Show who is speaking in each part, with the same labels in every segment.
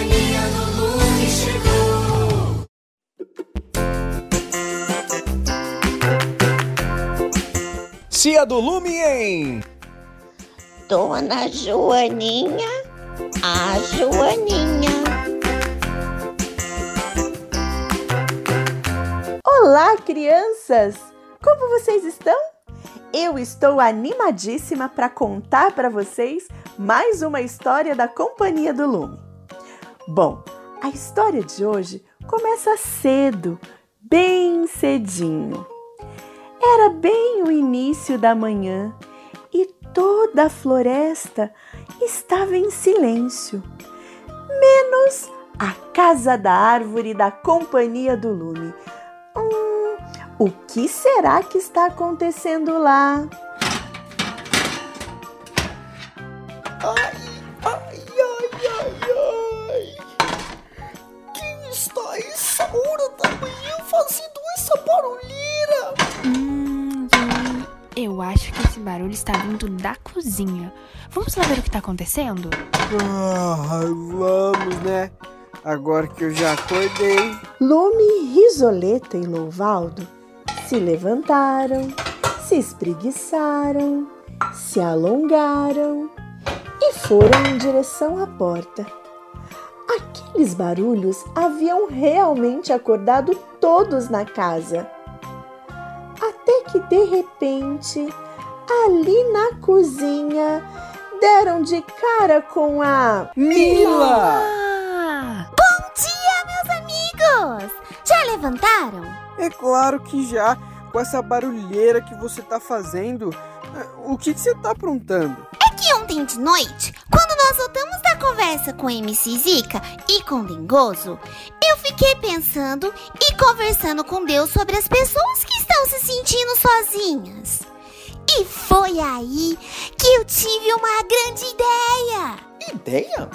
Speaker 1: companhia do Lume chegou.
Speaker 2: Tia do Lume em
Speaker 3: Dona Joaninha, a Joaninha.
Speaker 4: Olá, crianças! Como vocês estão? Eu estou animadíssima para contar para vocês mais uma história da Companhia do Lume. Bom, a história de hoje começa cedo, bem cedinho. Era bem o início da manhã e toda a floresta estava em silêncio, menos a casa da árvore da Companhia do Lume. Hum, o que será que está acontecendo lá?
Speaker 5: Eu acho que esse barulho está vindo da cozinha. Vamos lá ver o que está acontecendo?
Speaker 6: Ah, vamos, né? Agora que eu já acordei.
Speaker 4: Lume, Risoleta e Louvaldo se levantaram, se espreguiçaram, se alongaram e foram em direção à porta. Aqueles barulhos haviam realmente acordado todos na casa. Até que de repente, ali na cozinha, deram de cara com a
Speaker 6: Mila!
Speaker 5: Ah!
Speaker 7: Bom dia, meus amigos! Já levantaram?
Speaker 6: É claro que já. Com essa barulheira que você tá fazendo, eh, o que, que você tá aprontando?
Speaker 7: É que ontem de noite, quando nós voltamos da conversa com MC Zica e com Dengoso, eu fiquei pensando e conversando com Deus sobre as pessoas que estão se sentindo sozinhas. E foi aí que eu tive uma grande ideia.
Speaker 8: Ideia?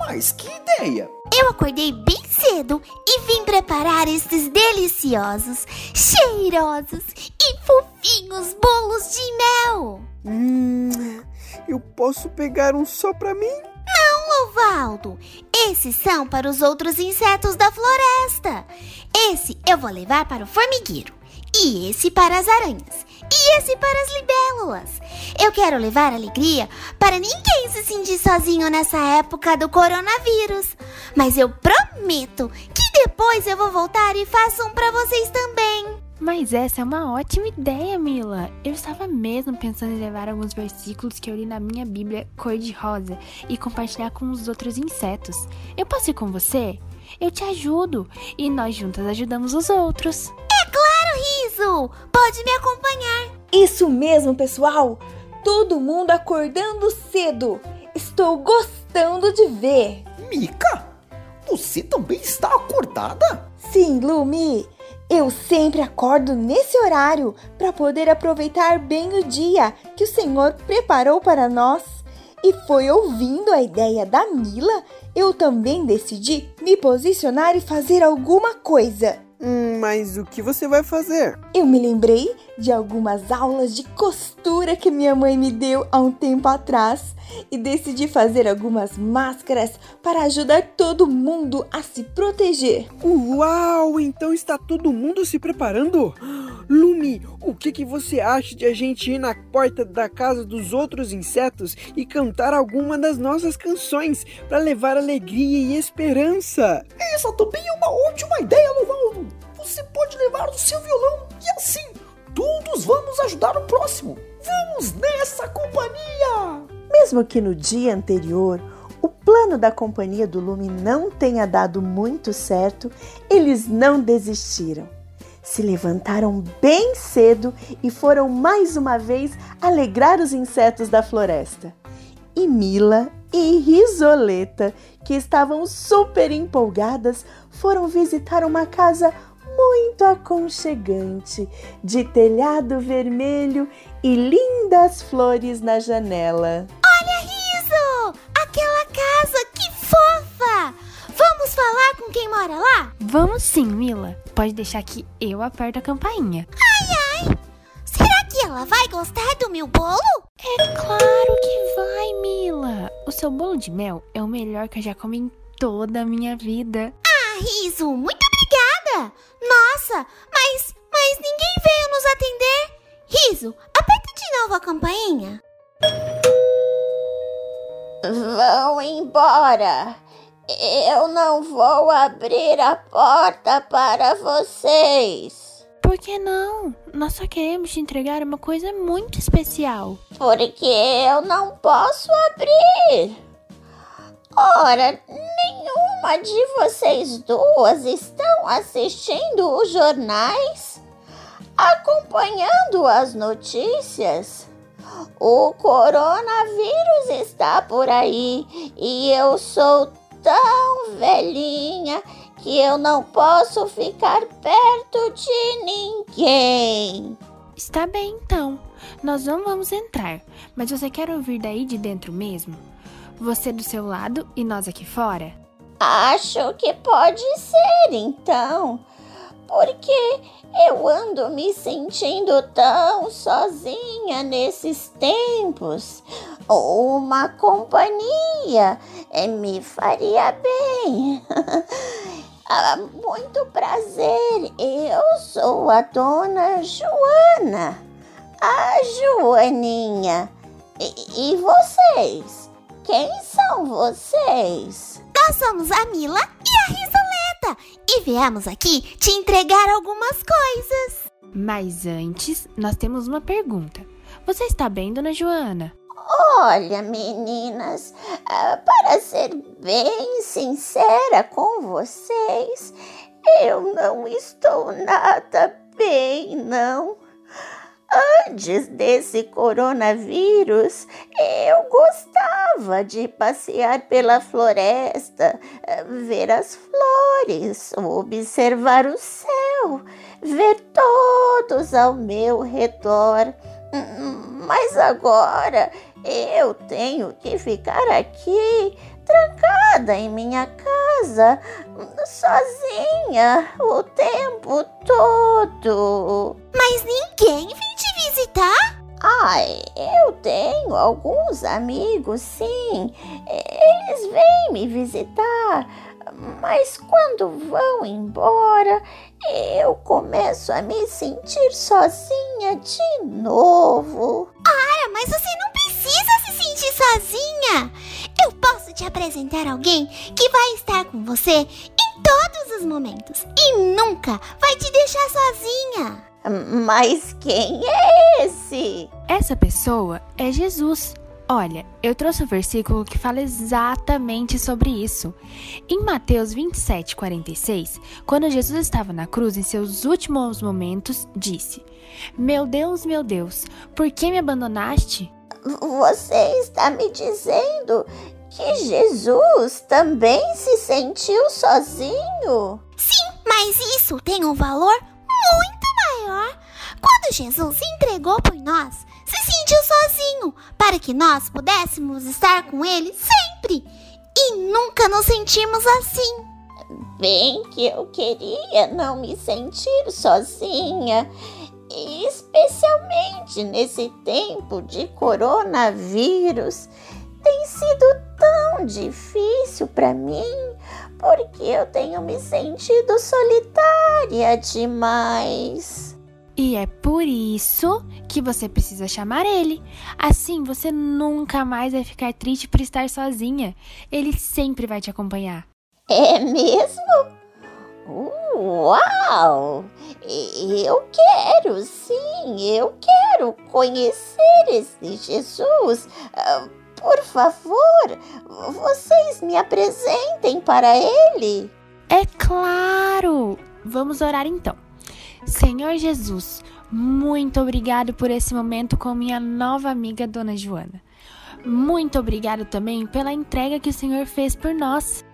Speaker 8: Mas que ideia?
Speaker 7: Eu acordei bem cedo e vim preparar estes deliciosos, cheirosos e fofinhos bolos de mel.
Speaker 6: Hum, eu posso pegar um só pra mim?
Speaker 7: Não, Lovaldo. Esses são para os outros insetos da floresta. Esse eu vou levar para o formigueiro. E esse para as aranhas. E esse para as libélulas. Eu quero levar alegria para ninguém se sentir sozinho nessa época do coronavírus. Mas eu prometo que depois eu vou voltar e faço um para vocês também.
Speaker 5: Mas essa é uma ótima ideia, Mila. Eu estava mesmo pensando em levar alguns versículos que eu li na minha Bíblia cor-de-rosa e compartilhar com os outros insetos. Eu posso ir com você? Eu te ajudo e nós juntas ajudamos os outros.
Speaker 7: É claro, Riso! Pode me acompanhar.
Speaker 9: Isso mesmo, pessoal! Todo mundo acordando cedo. Estou gostando de ver.
Speaker 8: Mica, você também está acordada?
Speaker 9: Sim, Lumi. Eu sempre acordo nesse horário para poder aproveitar bem o dia que o Senhor preparou para nós. E foi ouvindo a ideia da Mila, eu também decidi me posicionar e fazer alguma coisa.
Speaker 6: Hum, mas o que você vai fazer?
Speaker 9: Eu me lembrei de algumas aulas de costura que minha mãe me deu há um tempo atrás e decidi fazer algumas máscaras para ajudar todo mundo a se proteger.
Speaker 6: Uau, então está todo mundo se preparando? Lumi, o que, que você acha de a gente ir na porta da casa dos outros insetos e cantar alguma das nossas canções para levar alegria e esperança?
Speaker 8: Essa também é uma ótima ideia, Lovaldo. Você pode levar o seu violão e assim todos vamos ajudar o próximo. Vamos nessa companhia!
Speaker 4: Mesmo que no dia anterior o plano da Companhia do Lume não tenha dado muito certo, eles não desistiram. Se levantaram bem cedo e foram mais uma vez alegrar os insetos da floresta. E Mila e Risoleta, que estavam super empolgadas, foram visitar uma casa muito aconchegante, de telhado vermelho e lindas flores na janela.
Speaker 7: Olha, Riso! Aquela casa, que fofa! Vamos falar com quem mora lá?
Speaker 5: Vamos sim, Mila. Pode deixar que eu aperto a campainha.
Speaker 7: Ai, ai! Será que ela vai gostar do meu bolo?
Speaker 5: É claro que vai, Mila. O seu bolo de mel é o melhor que eu já comi em toda a minha vida.
Speaker 7: Ah, Riso, muito Nossa, mas, mas ninguém veio nos atender. Riso, aperta de novo a campainha.
Speaker 3: Vão embora. Eu não vou abrir a porta para vocês.
Speaker 5: Por que não? Nós só queremos te entregar uma coisa muito especial.
Speaker 3: Porque eu não posso abrir. Ora, nenhuma de vocês duas estão assistindo os jornais? Acompanhando as notícias? O coronavírus está por aí e eu sou tão velhinha que eu não posso ficar perto de ninguém.
Speaker 5: Está bem, então. Nós não vamos entrar, mas você quer ouvir daí de dentro mesmo? Você do seu lado e nós aqui fora?
Speaker 3: Acho que pode ser, então. Porque eu ando me sentindo tão sozinha nesses tempos. Uma companhia me faria bem. Ah, Muito prazer, eu sou a dona Joana, a Joaninha. E, e vocês? Quem são vocês?
Speaker 7: Nós somos a Mila e a Risoleta e viemos aqui te entregar algumas coisas.
Speaker 5: Mas antes, nós temos uma pergunta. Você está bem, dona Joana?
Speaker 3: Olha, meninas, ah, para ser bem sincera com vocês, eu não estou nada bem, não. Antes desse coronavírus, eu gostava de passear pela floresta, ver as flores, observar o céu, ver todos ao meu redor. Mas agora eu tenho que ficar aqui, trancada em minha casa, sozinha, o tempo todo.
Speaker 7: Mas ninguém visitar?
Speaker 3: Ai, eu tenho alguns amigos, sim. Eles vêm me visitar, mas quando vão embora, eu começo a me sentir sozinha de novo.
Speaker 7: Cara, mas você não precisa se sentir sozinha. Eu posso te apresentar alguém que vai estar com você em todos os momentos e nunca vai te deixar sozinha.
Speaker 3: Mas quem é esse?
Speaker 5: Essa pessoa é Jesus. Olha, eu trouxe um versículo que fala exatamente sobre isso. Em Mateus 27, 46, quando Jesus estava na cruz em seus últimos momentos, disse: Meu Deus, meu Deus, por que me abandonaste?
Speaker 3: Você está me dizendo que Jesus também se sentiu sozinho?
Speaker 7: Sim, mas isso tem um valor muito maior. Quando Jesus se entregou por nós, se sentiu sozinho para que nós pudéssemos estar com Ele sempre. E nunca nos sentimos assim.
Speaker 3: Bem que eu queria não me sentir sozinha, especialmente nesse tempo de coronavírus. Tem sido tão difícil para mim porque eu tenho me sentido solitária demais.
Speaker 5: E é por isso que você precisa chamar ele. Assim você nunca mais vai ficar triste por estar sozinha. Ele sempre vai te acompanhar.
Speaker 3: É mesmo? Uau! Eu quero, sim, eu quero conhecer esse Jesus. Ah, Por favor, vocês me apresentem para ele.
Speaker 5: É claro! Vamos orar então. Senhor Jesus, muito obrigado por esse momento com minha nova amiga Dona Joana. Muito obrigado também pela entrega que o Senhor fez por nós.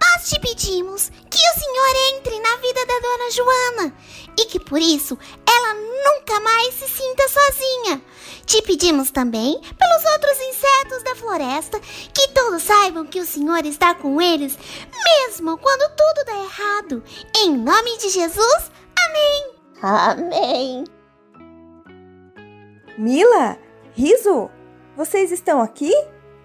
Speaker 7: Nós te pedimos que o Senhor entre na vida da Dona Joana e que por isso ela nunca mais se sinta sozinha. Te pedimos também pelos outros insetos da floresta que todos saibam que o Senhor está com eles, mesmo quando tudo dá errado. Em nome de Jesus, amém.
Speaker 3: Amém.
Speaker 9: Mila, Riso, vocês estão aqui?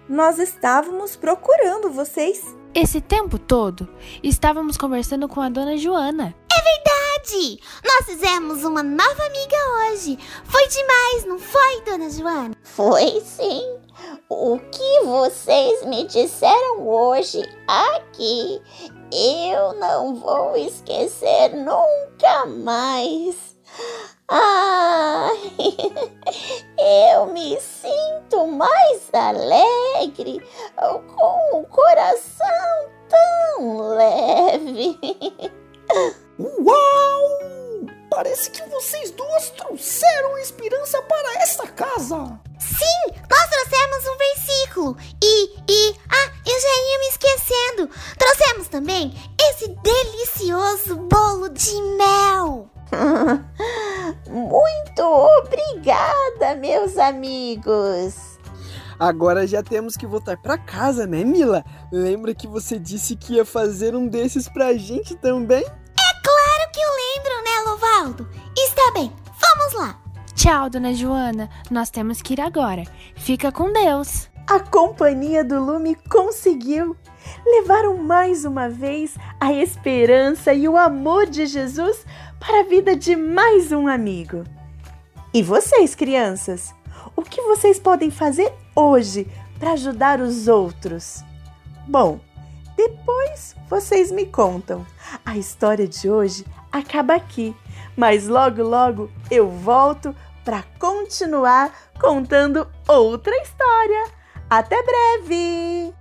Speaker 9: Nós estávamos procurando vocês.
Speaker 5: Esse tempo todo, estávamos conversando com a dona Joana.
Speaker 7: Verdade! Nós fizemos uma nova amiga hoje. Foi demais, não foi, dona Joana?
Speaker 3: Foi sim. O que vocês me disseram hoje aqui, eu não vou esquecer nunca mais. Ai, eu me sinto mais alegre com o coração tão leve.
Speaker 8: Uau! Parece que vocês duas trouxeram esperança para essa casa.
Speaker 7: Sim, nós trouxemos um versículo. E, e, ah, eu já ia me esquecendo. Trouxemos também esse delicioso bolo de mel.
Speaker 3: Muito obrigada, meus amigos.
Speaker 6: Agora já temos que voltar pra casa, né, Mila? Lembra que você disse que ia fazer um desses pra gente também?
Speaker 7: Claro que eu lembro, né, Lovaldo? Está bem, vamos lá.
Speaker 5: Tchau, dona Joana. Nós temos que ir agora. Fica com Deus.
Speaker 4: A companhia do Lume conseguiu. Levaram mais uma vez a esperança e o amor de Jesus para a vida de mais um amigo. E vocês, crianças? O que vocês podem fazer hoje para ajudar os outros? Bom, depois vocês me contam. A história de hoje acaba aqui, mas logo logo eu volto para continuar contando outra história. Até breve!